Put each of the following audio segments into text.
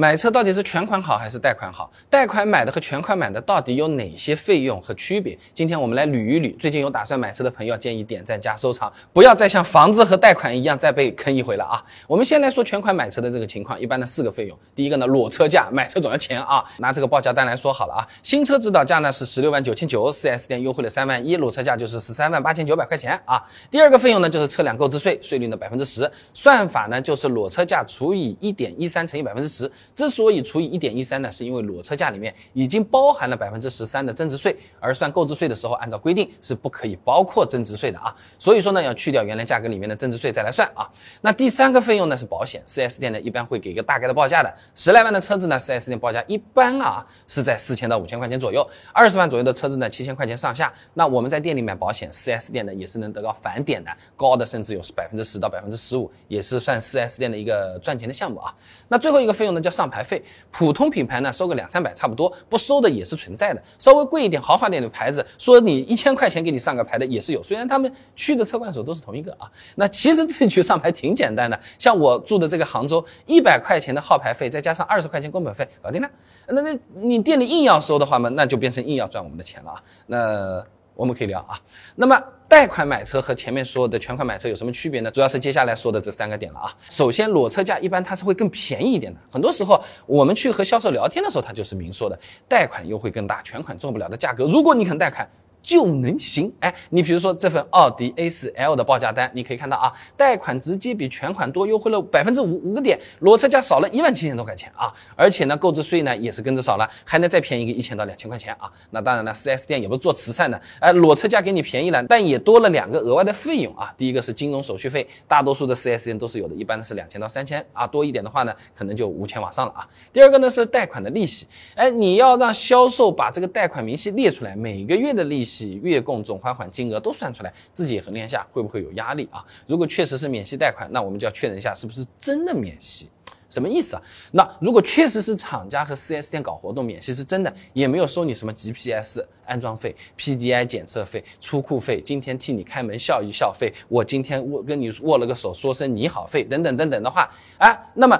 买车到底是全款好还是贷款好？贷款买的和全款买的到底有哪些费用和区别？今天我们来捋一捋。最近有打算买车的朋友，建议点赞加收藏，不要再像房子和贷款一样再被坑一回了啊！我们先来说全款买车的这个情况，一般的四个费用。第一个呢，裸车价，买车总要钱啊。拿这个报价单来说好了啊，新车指导价呢是十六万九千九，4S 店优惠了三万一，裸车价就是十三万八千九百块钱啊。第二个费用呢就是车辆购置税，税率呢百分之十，算法呢就是裸车价除以一点一三乘以百分之十。之所以除以一点一三呢，是因为裸车价里面已经包含了百分之十三的增值税，而算购置税的时候，按照规定是不可以包括增值税的啊。所以说呢，要去掉原来价格里面的增值税再来算啊。那第三个费用呢是保险，4S 店呢一般会给一个大概的报价的，十来万的车子呢，4S 店报价一般啊是在四千到五千块钱左右，二十万左右的车子呢，七千块钱上下。那我们在店里买保险，4S 店呢也是能得到返点的，高的甚至有百分之十到百分之十五，也是算 4S 店的一个赚钱的项目啊。那最后一个费用呢叫上牌费，普通品牌呢收个两三百差不多，不收的也是存在的。稍微贵一点、豪华点的牌子，说你一千块钱给你上个牌的也是有。虽然他们去的车管所都是同一个啊，那其实自己去上牌挺简单的。像我住的这个杭州，一百块钱的号牌费，再加上二十块钱工本费，搞定了。那那你店里硬要收的话嘛，那就变成硬要赚我们的钱了啊。那我们可以聊啊。那么。贷款买车和前面说的全款买车有什么区别呢？主要是接下来说的这三个点了啊。首先，裸车价一般它是会更便宜一点的。很多时候我们去和销售聊天的时候，他就是明说的，贷款优惠更大，全款做不了的价格。如果你肯贷款。就能行哎，你比如说这份奥迪 A4L 的报价单，你可以看到啊，贷款直接比全款多优惠了百分之五五个点，裸车价少了一万七千多块钱啊，而且呢，购置税呢也是跟着少了，还能再便宜个一千到两千块钱啊。那当然了，4S 店也不是做慈善的，哎，裸车价给你便宜了，但也多了两个额外的费用啊。第一个是金融手续费，大多数的 4S 店都是有的，一般的是两千到三千啊，多一点的话呢，可能就五千往上了啊。第二个呢是贷款的利息，哎，你要让销售把这个贷款明细列出来，每个月的利息。月供总还款金额都算出来，自己也衡量一下会不会有压力啊？如果确实是免息贷款，那我们就要确认一下是不是真的免息，什么意思啊？那如果确实是厂家和 4S 店搞活动免息是真的，也没有收你什么 GPS 安装费、PDI 检测费、出库费、今天替你开门笑一笑费，我今天握跟你握了个手说声你好费等等等等的话，啊，那么。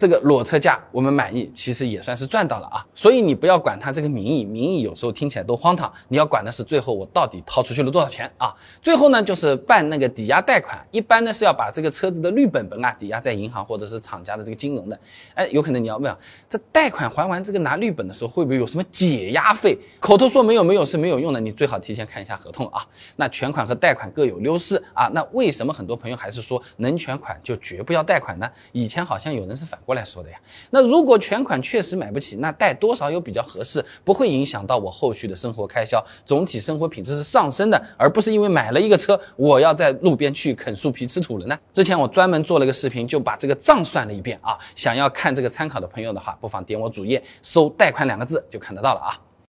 这个裸车价我们满意，其实也算是赚到了啊。所以你不要管它这个名义，名义有时候听起来都荒唐。你要管的是最后我到底掏出去了多少钱啊？最后呢，就是办那个抵押贷款，一般呢是要把这个车子的绿本本啊抵押在银行或者是厂家的这个金融的。哎，有可能你要问，这贷款还完这个拿绿本的时候会不会有什么解押费？口头说没有没有是没有用的，你最好提前看一下合同啊。那全款和贷款各有优势啊。那为什么很多朋友还是说能全款就绝不要贷款呢？以前好像有人是反。过来说的呀，那如果全款确实买不起，那贷多少有比较合适，不会影响到我后续的生活开销，总体生活品质是上升的，而不是因为买了一个车，我要在路边去啃树皮吃土了呢？之前我专门做了个视频，就把这个账算了一遍啊，想要看这个参考的朋友的话，不妨点我主页搜“贷款”两个字就看得到了啊。